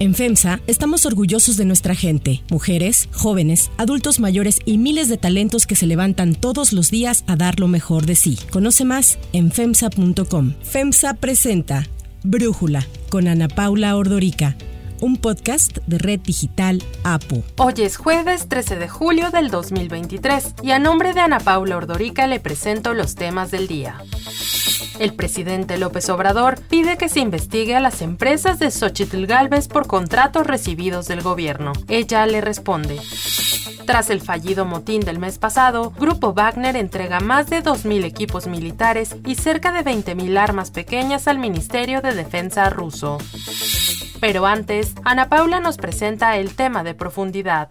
En FEMSA estamos orgullosos de nuestra gente, mujeres, jóvenes, adultos mayores y miles de talentos que se levantan todos los días a dar lo mejor de sí. Conoce más en FEMSA.com. FEMSA presenta Brújula con Ana Paula Ordorica un podcast de Red Digital APO. Hoy es jueves 13 de julio del 2023 y a nombre de Ana Paula Ordorica le presento los temas del día. El presidente López Obrador pide que se investigue a las empresas de Xochitl Galvez por contratos recibidos del gobierno. Ella le responde. Tras el fallido motín del mes pasado, Grupo Wagner entrega más de 2.000 equipos militares y cerca de 20.000 armas pequeñas al Ministerio de Defensa ruso. Pero antes, Ana Paula nos presenta el tema de profundidad.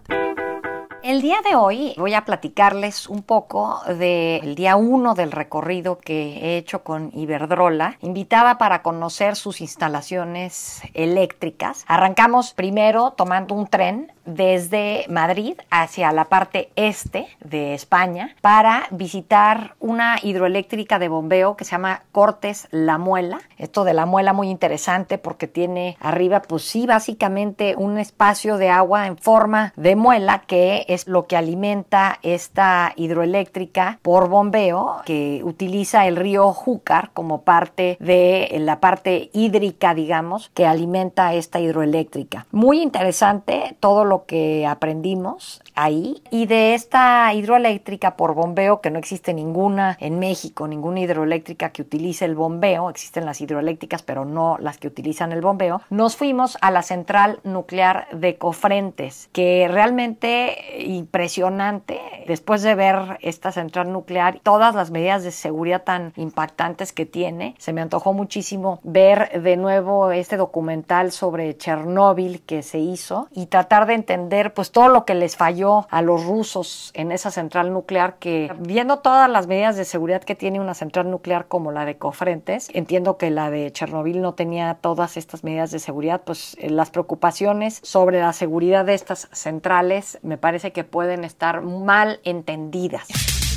El día de hoy voy a platicarles un poco del día uno del recorrido que he hecho con Iberdrola, invitada para conocer sus instalaciones eléctricas. Arrancamos primero tomando un tren desde Madrid hacia la parte este de España para visitar una hidroeléctrica de bombeo que se llama Cortes La Muela. Esto de La Muela muy interesante porque tiene arriba, pues sí, básicamente un espacio de agua en forma de muela que es lo que alimenta esta hidroeléctrica por bombeo que utiliza el río Júcar como parte de la parte hídrica, digamos, que alimenta esta hidroeléctrica. Muy interesante todo lo que aprendimos ahí. Y de esta hidroeléctrica por bombeo que no existe ninguna en México, ninguna hidroeléctrica que utilice el bombeo, existen las hidroeléctricas pero no las que utilizan el bombeo, nos fuimos a la central nuclear de Cofrentes, que realmente impresionante. Después de ver esta central nuclear, todas las medidas de seguridad tan impactantes que tiene, se me antojó muchísimo ver de nuevo este documental sobre Chernóbil que se hizo y tratar de entender pues todo lo que les falló a los rusos en esa central nuclear que viendo todas las medidas de seguridad que tiene una central nuclear como la de Cofrentes, entiendo que la de Chernobyl no tenía todas estas medidas de seguridad, pues eh, las preocupaciones sobre la seguridad de estas centrales me parece que pueden estar mal entendidas.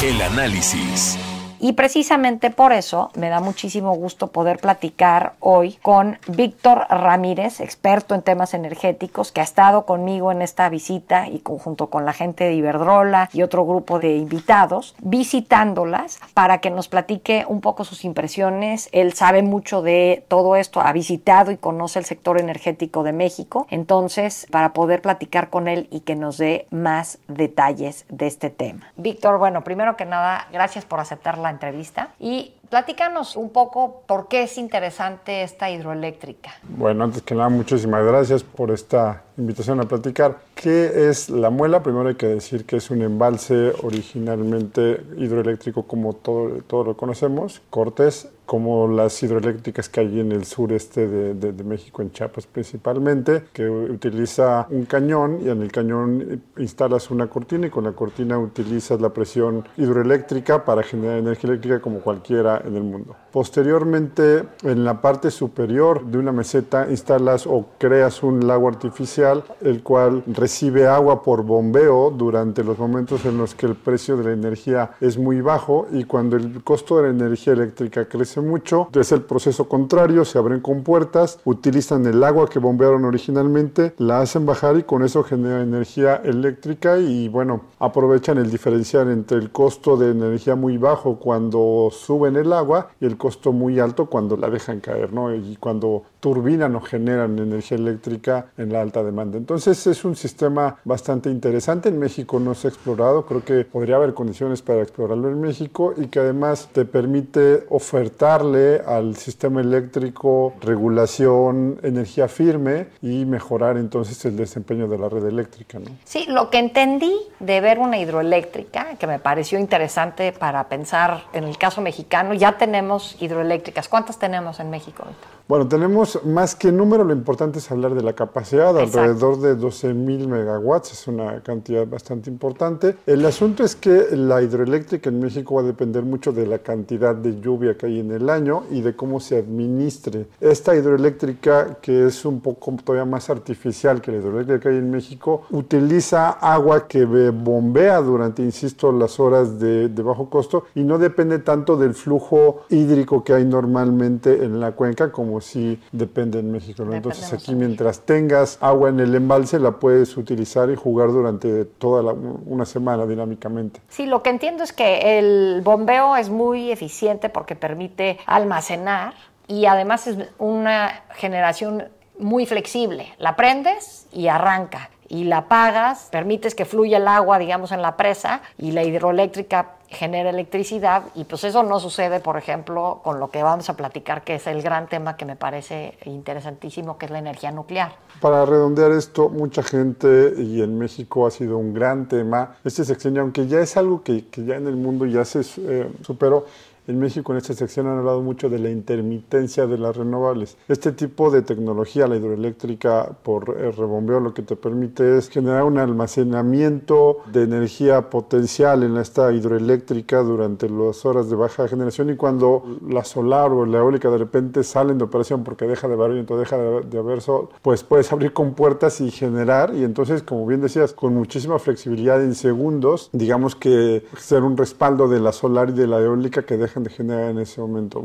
El análisis. Y precisamente por eso me da muchísimo gusto poder platicar hoy con Víctor Ramírez, experto en temas energéticos, que ha estado conmigo en esta visita y junto con la gente de Iberdrola y otro grupo de invitados, visitándolas para que nos platique un poco sus impresiones. Él sabe mucho de todo esto, ha visitado y conoce el sector energético de México. Entonces, para poder platicar con él y que nos dé más detalles de este tema. Víctor, bueno, primero que nada, gracias por aceptar la entrevista y platícanos un poco por qué es interesante esta hidroeléctrica. Bueno, antes que nada, muchísimas gracias por esta invitación a platicar. ¿Qué es la muela? Primero hay que decir que es un embalse originalmente hidroeléctrico como todo, todo lo conocemos, Cortés, como las hidroeléctricas que hay en el sureste de, de, de, México, en Chiapas principalmente, que utiliza un cañón y en el cañón instalas una cortina y con la cortina utilizas la presión hidroeléctrica para generar energía eléctrica como cualquiera en el mundo. Posteriormente, en la parte superior de una meseta instalas o creas un lago artificial, el cual recibe agua por bombeo durante los momentos en los que el precio de la energía es muy bajo y cuando el costo de la energía eléctrica crece mucho, es el proceso contrario, se abren compuertas, utilizan el agua que bombearon originalmente, la hacen bajar y con eso genera energía eléctrica y bueno, aprovechan el diferencial entre el costo de energía muy bajo cuando suben agua y el costo muy alto cuando la dejan caer, ¿no? Y cuando turbinan o generan energía eléctrica en la alta demanda. Entonces es un sistema bastante interesante. En México no se ha explorado, creo que podría haber condiciones para explorarlo en México y que además te permite ofertarle al sistema eléctrico regulación, energía firme y mejorar entonces el desempeño de la red eléctrica. ¿no? Sí, lo que entendí de ver una hidroeléctrica, que me pareció interesante para pensar en el caso mexicano, ya tenemos hidroeléctricas. ¿Cuántas tenemos en México ahorita? Bueno, tenemos más que número, lo importante es hablar de la capacidad, Exacto. alrededor de 12 mil megawatts, es una cantidad bastante importante. El asunto es que la hidroeléctrica en México va a depender mucho de la cantidad de lluvia que hay en el año y de cómo se administre. Esta hidroeléctrica, que es un poco todavía más artificial que la hidroeléctrica que hay en México, utiliza agua que bombea durante, insisto, las horas de, de bajo costo y no depende tanto del flujo hídrico que hay normalmente en la cuenca, como si depende en México. Entonces aquí mientras tengas agua en el embalse, la puedes utilizar y jugar durante toda una semana dinámicamente. Sí, lo que entiendo es que el bombeo es muy eficiente porque permite almacenar y además es una generación muy flexible. La prendes y arranca y la apagas, permites que fluya el agua, digamos, en la presa y la hidroeléctrica genera electricidad y pues eso no sucede, por ejemplo, con lo que vamos a platicar, que es el gran tema que me parece interesantísimo, que es la energía nuclear. Para redondear esto, mucha gente, y en México ha sido un gran tema, este sexenio, aunque ya es algo que, que ya en el mundo ya se eh, superó, en México en esta sección han hablado mucho de la intermitencia de las renovables. Este tipo de tecnología, la hidroeléctrica por el rebombeo, lo que te permite es generar un almacenamiento de energía potencial en esta hidroeléctrica durante las horas de baja generación y cuando la solar o la eólica de repente salen de operación porque deja de haber viento, deja de, haber sol, pues puedes abrir con puertas y generar y entonces, como bien decías, con muchísima flexibilidad en segundos, digamos que ser un respaldo de la solar y de la eólica que deja de generar en ese momento.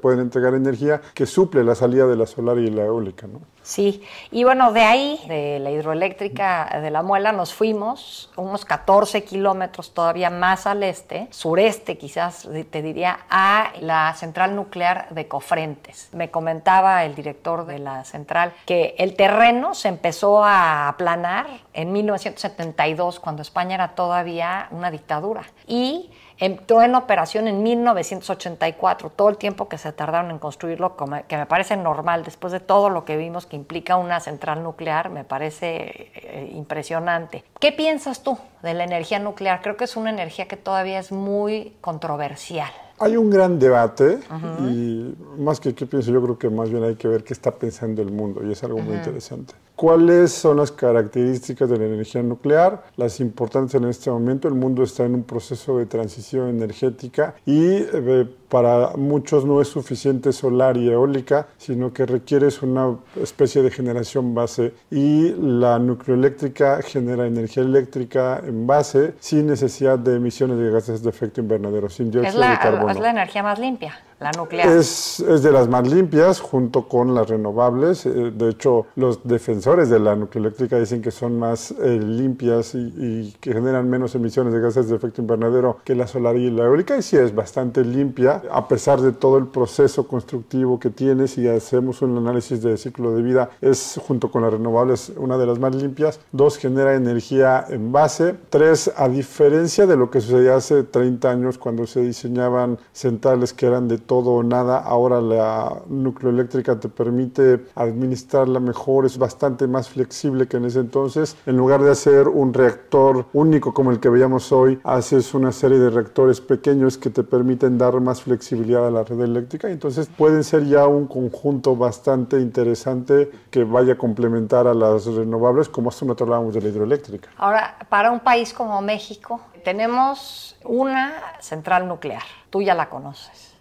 pueden entregar energía que suple la salida de la solar y la eólica. ¿no? Sí, y bueno, de ahí, de la hidroeléctrica de la Muela, nos fuimos unos 14 kilómetros todavía más al este, sureste quizás, te diría, a la central nuclear de Cofrentes. Me comentaba el director de la central que el terreno se empezó a aplanar en 1972, cuando España era todavía una dictadura. Y entró en operación en 1984, todo el tiempo que se tardaron en construirlo, que me parece normal, después de todo lo que vimos que implica una central nuclear, me parece eh, impresionante. ¿Qué piensas tú de la energía nuclear? Creo que es una energía que todavía es muy controversial. Hay un gran debate y más que qué pienso, yo creo que más bien hay que ver qué está pensando el mundo y es algo muy interesante. ¿Cuáles son las características de la energía nuclear? Las importantes en este momento. El mundo está en un proceso de transición energética y eh, para muchos no es suficiente solar y eólica, sino que requieres una especie de generación base y la nucleoeléctrica genera energía eléctrica en base sin necesidad de emisiones de gases de efecto invernadero, sin dióxido de carbono. Es la energía más limpia. La nuclear. Es, es, de las más limpias junto con las renovables. Eh, de hecho, los defensores de la nucleoeléctrica dicen que son más eh, limpias y, que generan menos emisiones de gases de efecto invernadero que la solar y la eólica. Y sí es bastante limpia, a pesar de todo el proceso constructivo que tiene. Si hacemos un análisis de ciclo de vida, es junto con las renovables una de las más limpias. Dos, genera energía en base. Tres, a diferencia de lo que sucedía hace 30 años cuando se diseñaban centrales que eran de todo o nada. Ahora la nucleoeléctrica te permite administrarla mejor, es bastante más flexible que en ese entonces. En lugar de hacer un reactor único como el que veíamos hoy, haces una serie de reactores pequeños que te permiten dar más flexibilidad a la red eléctrica. Entonces pueden ser ya un conjunto bastante interesante que vaya a complementar a las renovables, como un rato hablábamos de la hidroeléctrica. Ahora, para un país como México, tenemos una central nuclear. Tú ya la conoces.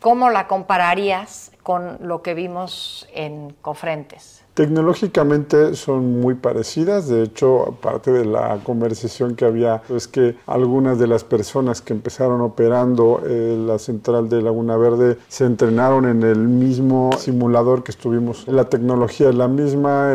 ¿Cómo la compararías con lo que vimos en Cofrentes? Tecnológicamente son muy parecidas, de hecho, aparte de la conversación que había, es que algunas de las personas que empezaron operando eh, la central de Laguna Verde se entrenaron en el mismo simulador que estuvimos. La tecnología es la misma,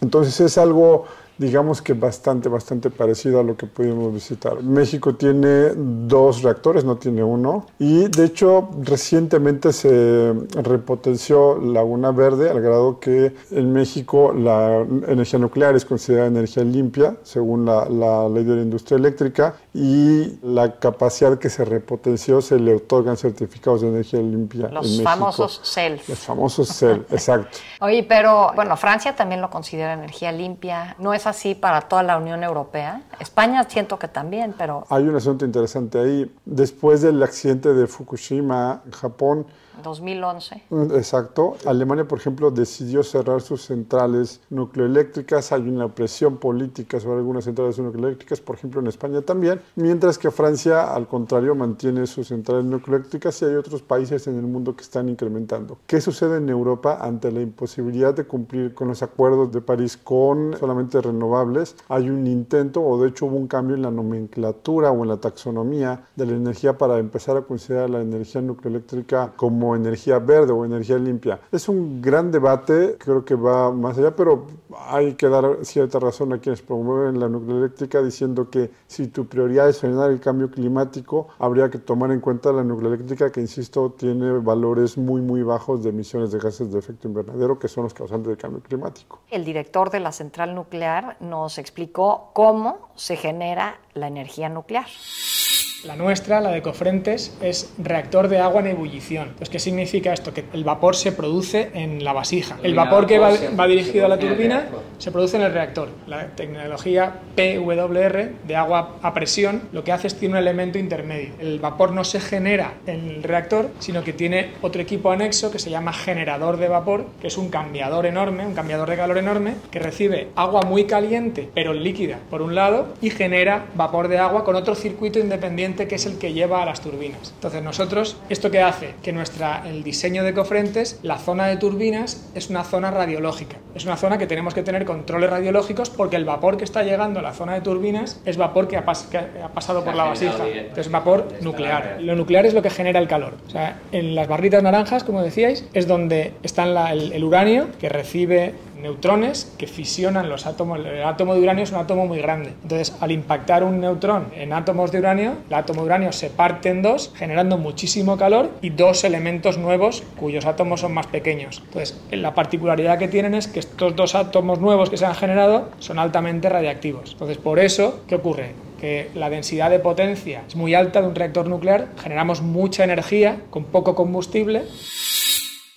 entonces es algo digamos que bastante, bastante parecido a lo que pudimos visitar. México tiene dos reactores, no tiene uno. Y de hecho, recientemente se repotenció Laguna Verde al grado que en México la energía nuclear es considerada energía limpia, según la, la ley de la industria eléctrica, y la capacidad que se repotenció se le otorgan certificados de energía limpia. Los famosos CEL. Los famosos CEL, exacto. Oye, pero bueno, Francia también lo considera energía limpia. ¿No es así para toda la Unión Europea? España siento que también, pero... Hay un asunto interesante ahí. Después del accidente de Fukushima, en Japón, 2011. Mm, exacto. Alemania, por ejemplo, decidió cerrar sus centrales nucleoeléctricas. Hay una presión política sobre algunas centrales nucleoeléctricas, por ejemplo, en España también. Mientras que Francia, al contrario, mantiene sus centrales nucleoeléctricas y hay otros países en el mundo que están incrementando. ¿Qué sucede en Europa ante la imposibilidad de cumplir con los acuerdos de París con solamente renovables? Hay un intento, o de hecho hubo un cambio en la nomenclatura o en la taxonomía de la energía para empezar a considerar la energía nucleoeléctrica como energía verde o energía limpia. Es un gran debate, creo que va más allá, pero hay que dar cierta razón a quienes promueven la nucleoeléctrica diciendo que si tu prioridad es frenar el cambio climático, habría que tomar en cuenta la nucleoeléctrica que, insisto, tiene valores muy, muy bajos de emisiones de gases de efecto invernadero, que son los causantes del cambio climático. El director de la central nuclear nos explicó cómo se genera la energía nuclear. La nuestra, la de Cofrentes, es reactor de agua en ebullición. Pues, ¿Qué significa esto? Que el vapor se produce en la vasija. El vapor que va, va, dirigido a la turbina se produce en el reactor. La tecnología PWR de agua a presión lo que hace es tiene un elemento intermedio. El vapor no se genera en el reactor, sino que tiene otro equipo anexo que se llama generador de vapor, que es un cambiador enorme, un cambiador de calor enorme, que recibe agua muy caliente, pero líquida, por un lado, y genera vapor de agua con otro circuito independiente que es el que lleva a las turbinas. Entonces nosotros, ¿esto qué hace? Que nuestra, el diseño de cofrentes, la zona de turbinas es una zona radiológica. Es una zona que tenemos que tener controles radiológicos porque el vapor que está llegando a la zona de turbinas es vapor que ha, pasado por la vasija. Entonces vapor nuclear. Lo nuclear es lo que genera el calor. O sea, en las barritas naranjas, como decíais, es donde está el uranio que recibe neutrones que fisionan los átomos. El átomo de uranio es un átomo muy grande. Entonces, al impactar un neutrón en átomos de uranio, el átomo de uranio se parte en dos, generando muchísimo calor y dos elementos nuevos cuyos átomos son más pequeños. Entonces, la particularidad que tienen es que estos dos átomos nuevos que se han generado son altamente radiactivos. Entonces, por eso, ¿qué ocurre? que la densidad de potencia es muy alta de un reactor nuclear, generamos mucha energía con poco combustible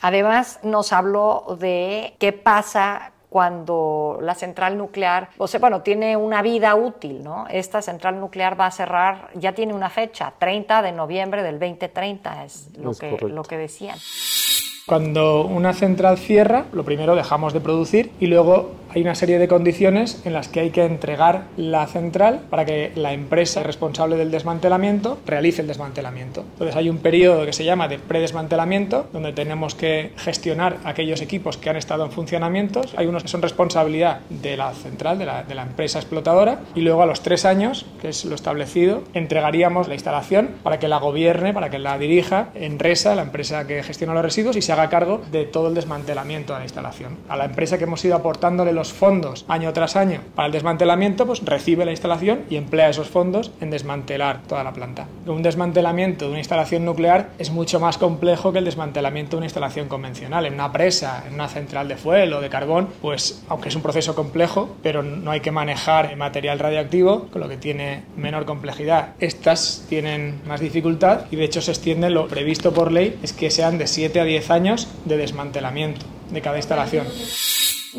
Además, nos habló de qué pasa cuando la central nuclear, o sea, bueno, tiene una vida útil, ¿no? Esta central nuclear va a cerrar, ya tiene una fecha, 30 de noviembre del 2030, es lo, que, lo que decían. Cuando una central cierra, lo primero dejamos de producir y luego hay una serie de condiciones en las que hay que entregar la central para que la empresa responsable del desmantelamiento realice el desmantelamiento. Entonces hay un periodo que se llama de predesmantelamiento, donde tenemos que gestionar aquellos equipos que han estado en funcionamiento. Hay unos que son responsabilidad de la central, de la, de la empresa explotadora, y luego a los tres años, que es lo establecido, entregaríamos la instalación para que la gobierne, para que la dirija en RESA, la empresa que gestiona los residuos, y se haga cargo de todo el desmantelamiento de la instalación. A la empresa que hemos ido aportándole fondos año tras año para el desmantelamiento, pues recibe la instalación y emplea esos fondos en desmantelar toda la planta. Un desmantelamiento de una instalación nuclear es mucho más complejo que el desmantelamiento de una instalación convencional. En una presa, en una central de fuel o de carbón, pues aunque es un proceso complejo, pero no hay que manejar material radioactivo, con lo que tiene menor complejidad. Estas tienen más dificultad y de hecho se extiende lo previsto por ley es que sean de 7 a 10 años de desmantelamiento de cada instalación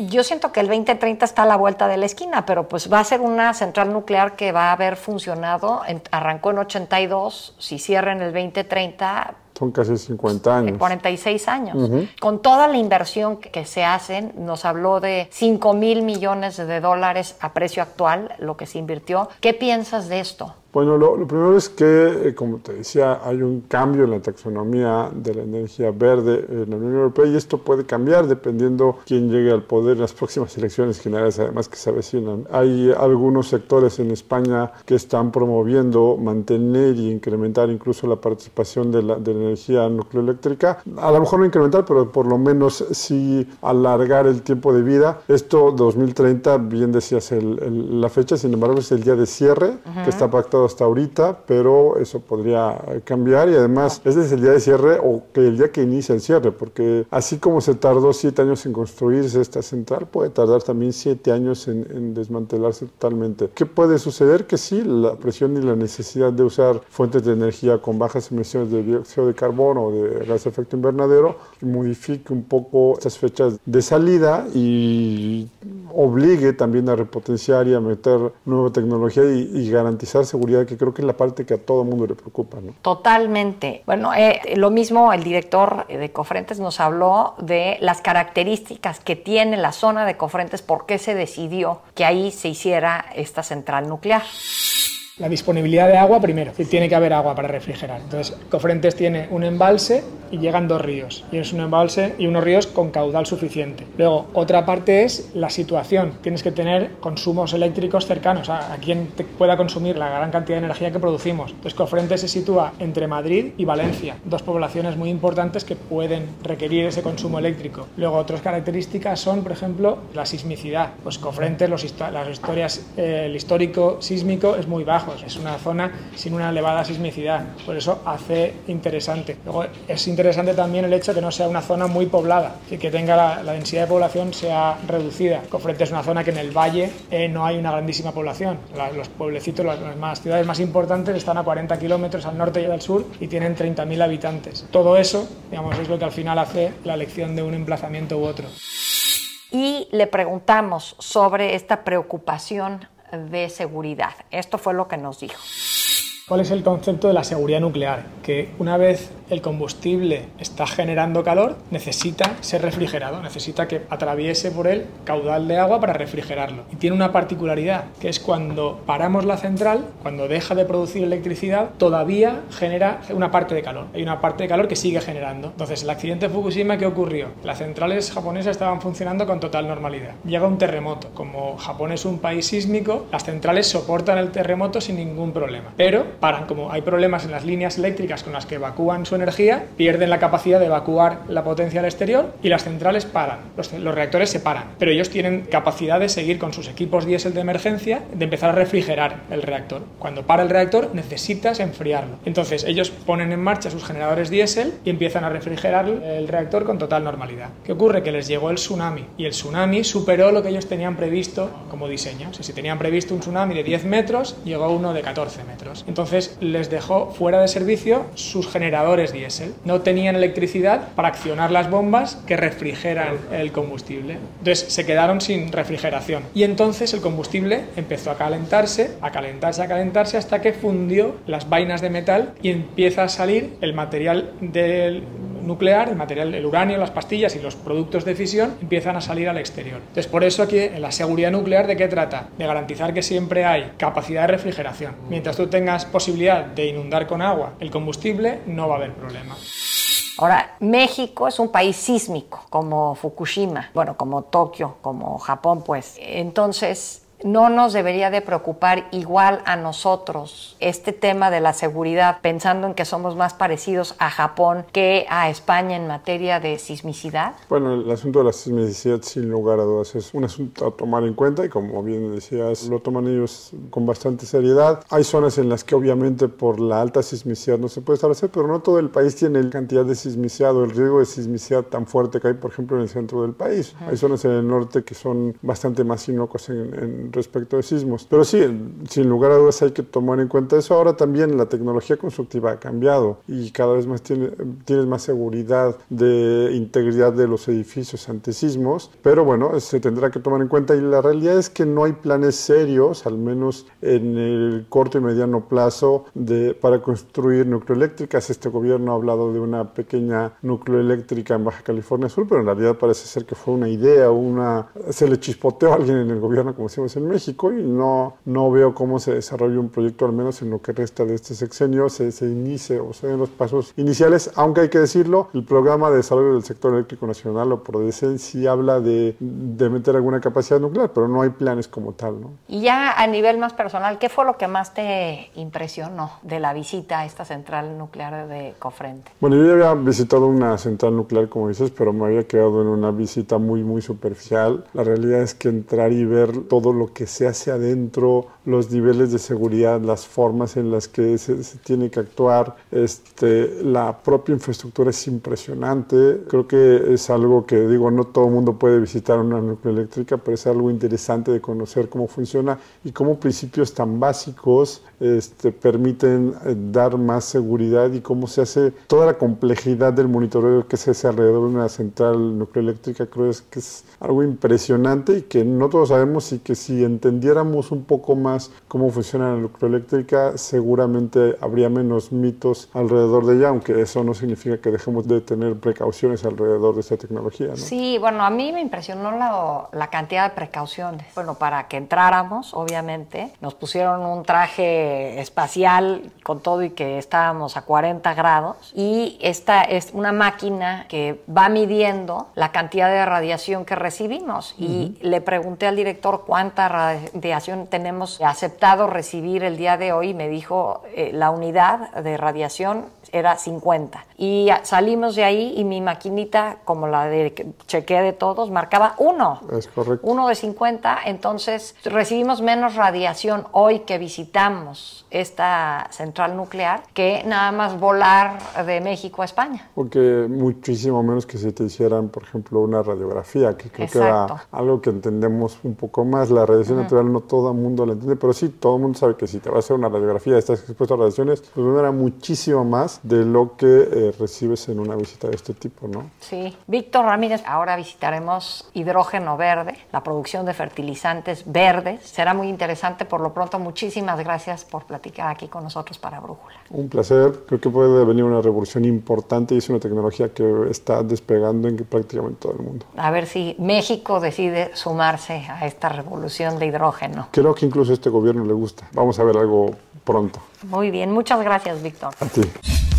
yo siento que el 2030 está a la vuelta de la esquina, pero pues va a ser una central nuclear que va a haber funcionado, arrancó en 82, si cierra en el 2030, son casi 50 años. 46 años. Con toda la inversión que se hacen, nos habló de 5 mil millones de dólares a precio actual, lo que se invirtió. ¿Qué piensas de esto? Bueno, lo, primero es que, eh, como te decía, hay un cambio en la taxonomía de la energía verde en la Unión Europea y esto puede cambiar dependiendo quién llegue al poder en las próximas elecciones generales, además que se avecinan. Hay algunos sectores en España que están promoviendo mantener y incrementar incluso la participación de la, de la energía nucleoeléctrica. A lo mejor no incrementar, pero por lo menos sí alargar el tiempo de vida. Esto 2030, bien decías el, la fecha, sin embargo es el día de cierre que está pactado hasta ahorita, pero eso podría cambiar y además ese es el día de cierre o que el día que inicia el cierre, porque así como se tardó siete años en construirse esta central, puede tardar también siete años en, en desmantelarse totalmente. ¿Qué puede suceder? Que sí, la presión y la necesidad de usar fuentes de energía con bajas emisiones de dióxido de carbono o de gas de efecto invernadero modifique un poco estas fechas de salida y obligue también a repotenciar y a meter nueva tecnología y, garantizar seguridad, que creo que es la parte que a todo mundo le preocupa. ¿no? Totalmente. Bueno, eh, lo mismo el director de Cofrentes nos habló de las características que tiene la zona de Cofrentes, por qué se decidió que ahí se hiciera esta central nuclear. La disponibilidad de agua primero, tiene que haber agua para refrigerar. Entonces, Cofrentes tiene un embalse y llegan dos ríos. Y es un embalse y unos ríos con caudal suficiente. Luego, otra parte es la situación. Tienes que tener consumos eléctricos cercanos a, a quien te pueda consumir la gran cantidad de energía que producimos. Entonces, Cofrentes se sitúa entre Madrid y Valencia, dos poblaciones muy importantes que pueden requerir ese consumo eléctrico. Luego, otras características son, por ejemplo, la sismicidad. Pues Cofrentes, los, las historias, eh, el histórico sísmico es muy bajo es una zona sin una elevada sismicidad, por eso hace interesante. Luego es interesante también el hecho de que no sea una zona muy poblada, y que tenga la, densidad de población sea reducida. Cofrente es una zona que en el valle eh, no hay una grandísima población. los pueblecitos, las, ciudades más importantes están a 40 kilómetros al norte y al sur y tienen 30.000 habitantes. Todo eso, digamos, es lo que al final hace la elección de un emplazamiento u otro. Y le preguntamos sobre esta preocupación de seguridad. Esto fue lo que nos dijo. ¿Cuál es el concepto de la seguridad nuclear? Que una vez el combustible está generando calor, necesita ser refrigerado, necesita que atraviese por él caudal de agua para refrigerarlo. Y tiene una particularidad, que es cuando paramos la central, cuando deja de producir electricidad, todavía genera una parte de calor. Hay una parte de calor que sigue generando. Entonces, el accidente de Fukushima, ¿qué ocurrió? Las centrales japonesas estaban funcionando con total normalidad. Llega un terremoto. Como Japón es un país sísmico, las centrales soportan el terremoto sin ningún problema. Pero paran. Como hay problemas en las líneas eléctricas con las que evacúan su energía, pierden la capacidad de evacuar la potencia al exterior y las centrales paran. Los, reactores se paran. Pero ellos tienen capacidad de seguir con sus equipos diésel de emergencia, de empezar a refrigerar el reactor. Cuando para el reactor necesitas enfriarlo. Entonces ellos ponen en marcha sus generadores diésel y empiezan a refrigerar el reactor con total normalidad. ¿Qué ocurre? Que les llegó el tsunami y el tsunami superó lo que ellos tenían previsto como diseño. O si tenían previsto un tsunami de 10 metros, llegó uno de 14 metros. Entonces les dejó fuera de servicio sus generadores diésel. No tenían electricidad para accionar las bombas que refrigeran el combustible. Entonces se quedaron sin refrigeración. Y entonces el combustible empezó a calentarse, a calentarse, a calentarse hasta que fundió las vainas de metal y empieza a salir el material del nuclear, el material, el uranio, las pastillas y los productos de fisión empiezan a salir al exterior. Entonces, por eso aquí en la seguridad nuclear, ¿de qué trata? De garantizar que siempre hay capacidad de refrigeración. Mientras tú tengas posibilidad de inundar con agua el combustible, no va a haber problema. Ahora, México es un país sísmico, como Fukushima, bueno, como Tokio, como Japón, pues. Entonces, no nos debería de preocupar igual a nosotros este tema de la seguridad, pensando en que somos más parecidos a Japón que a España en materia de sismicidad? Bueno, el asunto de la sismicidad, sin lugar a dudas, es un asunto a tomar en cuenta y como bien decías, lo toman ellos con bastante seriedad. Hay zonas en las que obviamente por la alta sismicidad no se puede establecer, pero no todo el país tiene la cantidad de sismicidad o el riesgo de sismicidad tan fuerte que hay, por ejemplo, en el centro del país. Hay zonas en el norte que son bastante más inocuas en, en respecto de sismos. Pero sí, sin lugar a dudas hay que tomar en cuenta eso. Ahora también la tecnología constructiva ha cambiado y cada vez más tiene, tienes más seguridad de integridad de los edificios ante sismos, pero bueno, se tendrá que tomar en cuenta y la realidad es que no hay planes serios, al menos en el corto y mediano plazo, de, para construir nucleoeléctricas. Este gobierno ha hablado de una pequeña nucleoeléctrica en Baja California Sur, pero en realidad parece ser que fue una idea, una se le chispoteó a alguien en el gobierno, como decimos en México y no, no veo cómo se desarrolla un proyecto, al menos en lo que resta de este sexenio, se, se inicie o se den los pasos iniciales, aunque hay que decirlo, el programa de desarrollo del sector eléctrico nacional o PRODECEN sí habla de, de meter alguna capacidad nuclear, pero no hay planes como tal. ¿no? Y ya a nivel más personal, ¿qué fue lo que más te impresionó de la visita a esta central nuclear de Cofrente? Bueno, yo ya había visitado una central nuclear, como dices, pero me había quedado en una visita muy, muy superficial. La realidad es que entrar y ver todo lo que se hace adentro, los niveles de seguridad, las formas en las que se, tiene que actuar. Este, la propia infraestructura es impresionante. Creo que es algo que, digo, no todo el mundo puede visitar una nucleoeléctrica, pero es algo interesante de conocer cómo funciona y cómo principios tan básicos este, permiten eh, dar más seguridad y cómo se hace toda la complejidad del monitoreo que se hace alrededor de una central nucleoeléctrica. Creo que es algo impresionante y que no todos sabemos y que si entendiéramos un poco más cómo funciona la nucleoeléctrica, seguramente habría menos mitos alrededor de ella, aunque eso no significa que dejemos de tener precauciones alrededor de esta tecnología. ¿no? Sí, bueno, a mí me impresionó la, la cantidad de precauciones. Bueno, para que entráramos, obviamente, nos pusieron un traje espacial con todo y que estábamos a 40 grados y esta es una máquina que va midiendo la cantidad de radiación que recibimos y le pregunté al director cuánta radiación tenemos aceptado recibir el día de hoy me dijo eh, la unidad de radiación era 50. Y salimos de ahí y mi maquinita, como la de chequeo de todos, marcaba uno. Es correcto. Uno de 50. Entonces recibimos menos radiación hoy que visitamos esta central nuclear que nada más volar de México a España. Porque muchísimo menos que si te hicieran, por ejemplo, una radiografía, que creo que era algo que entendemos un poco más. La radiación natural no todo el mundo la entiende, pero sí, todo el mundo sabe que si te va a hacer una radiografía, estás expuesto a radiaciones, pues no era muchísimo más de lo que eh, recibes en una visita de este tipo, ¿no? Sí. Víctor Ramírez, ahora visitaremos hidrógeno verde, la producción de fertilizantes verdes. Será muy interesante. Por lo pronto, muchísimas gracias por platicar aquí con nosotros para Brújula. Un placer. Creo que puede venir una revolución importante y es una tecnología que está despegando en prácticamente todo el mundo. A ver si México decide sumarse a esta revolución de hidrógeno. Creo que incluso a este gobierno le gusta. Vamos a ver algo pronto. Muy bien. Muchas gracias, Víctor. A ti.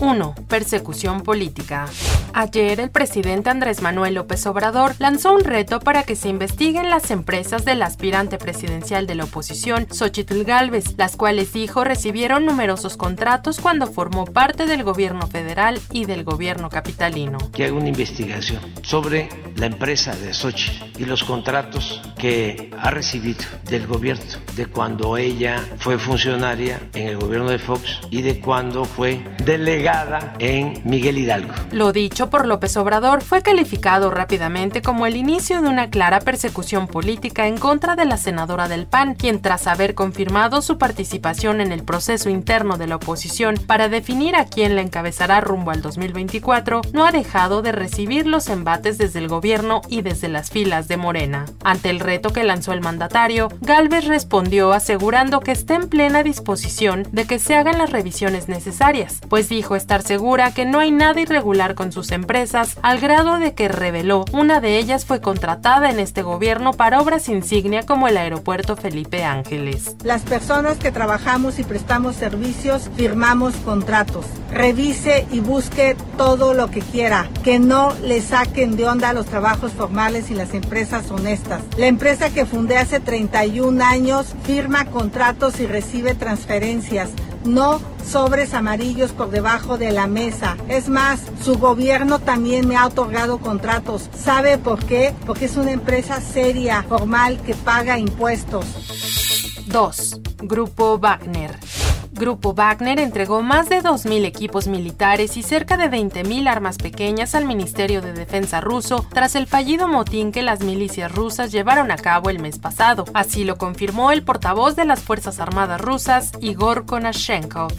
1. Persecución política. Ayer el presidente Andrés Manuel López Obrador lanzó un reto para que se investiguen las empresas del aspirante presidencial de la oposición, Xochitl Gálvez, las cuales dijo recibieron numerosos contratos cuando formó parte del gobierno federal y del gobierno capitalino. Que haga una investigación sobre la empresa de Xochitl y los contratos que ha recibido del gobierno, de cuando ella fue funcionaria en el gobierno de Fox y de cuando fue delegada en Miguel Hidalgo. Lo dicho por López Obrador fue calificado rápidamente como el inicio de una clara persecución política en contra de la senadora del PAN, quien tras haber confirmado su participación en el proceso interno de la oposición para definir a quién la encabezará rumbo al 2024, no ha dejado de recibir los embates desde el gobierno y desde las filas de Morena. Ante el reto que lanzó el mandatario, Galvez respondió asegurando que está en plena disposición de que se hagan las revisiones necesarias, pues dijo estar segura que no hay nada irregular con sus empresas, al grado de que reveló una de ellas fue contratada en este gobierno para obras insignia como el aeropuerto Felipe Ángeles. Las personas que trabajamos y prestamos servicios firmamos contratos. Revise y busque todo lo que quiera, que no le saquen de onda los trabajos formales y las empresas honestas. La empresa que fundé hace 31 años firma contratos y recibe transferencias no sobres amarillos por debajo de la mesa. Es más, su gobierno también me ha otorgado contratos. ¿Sabe por qué? Porque es una empresa seria, formal, que paga impuestos. 2. Grupo Wagner. Grupo Wagner entregó más de 2.000 equipos militares y cerca de 20.000 armas pequeñas al Ministerio de Defensa ruso tras el fallido motín que las milicias rusas llevaron a cabo el mes pasado. Así lo confirmó el portavoz de las Fuerzas Armadas rusas, Igor Konashenkov.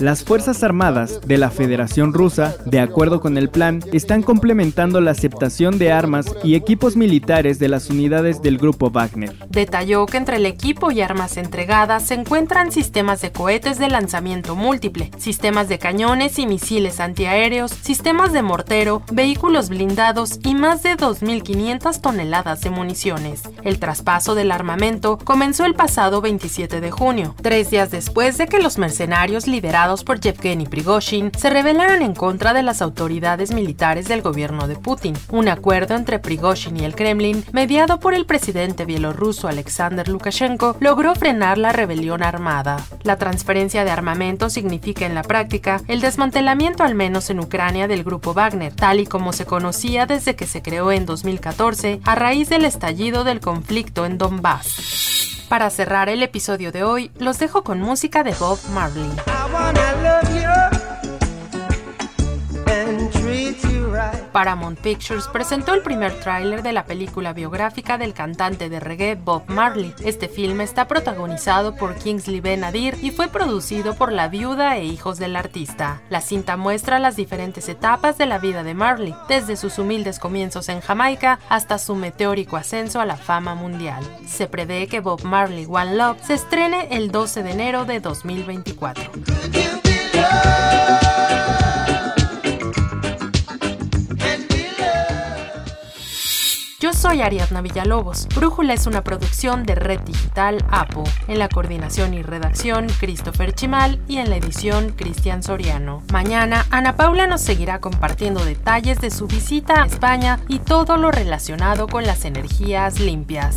Las Fuerzas Armadas de la Federación Rusa, de acuerdo con el plan, están complementando la aceptación de armas y equipos militares de las unidades del Grupo Wagner. Detalló que entre el equipo y armas entregadas se encuentran sistemas sistemas de cohetes de lanzamiento múltiple, sistemas de cañones y misiles antiaéreos, sistemas de mortero, vehículos blindados y más de 2.500 toneladas de municiones. El traspaso del armamento comenzó el pasado 27 de junio, tres días después de que los mercenarios liderados por Yevgeny Prigozhin se rebelaran en contra de las autoridades militares del gobierno de Putin. Un acuerdo entre Prigozhin y el Kremlin, mediado por el presidente bielorruso Alexander Lukashenko, logró frenar la rebelión armada. La transferencia de armamento significa en la práctica el desmantelamiento al menos en Ucrania del grupo Wagner, tal y como se conocía desde que se creó en 2014 a raíz del estallido del conflicto en Donbass. Para cerrar el episodio de hoy, los dejo con música de Bob Marley. Paramount Pictures presentó el primer tráiler de la película biográfica del cantante de reggae Bob Marley. Este filme está protagonizado por Kingsley Ben-Adir y fue producido por la viuda e hijos del artista. La cinta muestra las diferentes etapas de la vida de Marley, desde sus humildes comienzos en Jamaica hasta su meteórico ascenso a la fama mundial. Se prevé que Bob Marley One Love se estrene el 12 de enero de 2024. Soy Ariadna Villalobos. Brújula es una producción de Red Digital APO. En la coordinación y redacción, Christopher Chimal y en la edición, Cristian Soriano. Mañana, Ana Paula nos seguirá compartiendo detalles de su visita a España y todo lo relacionado con las energías limpias.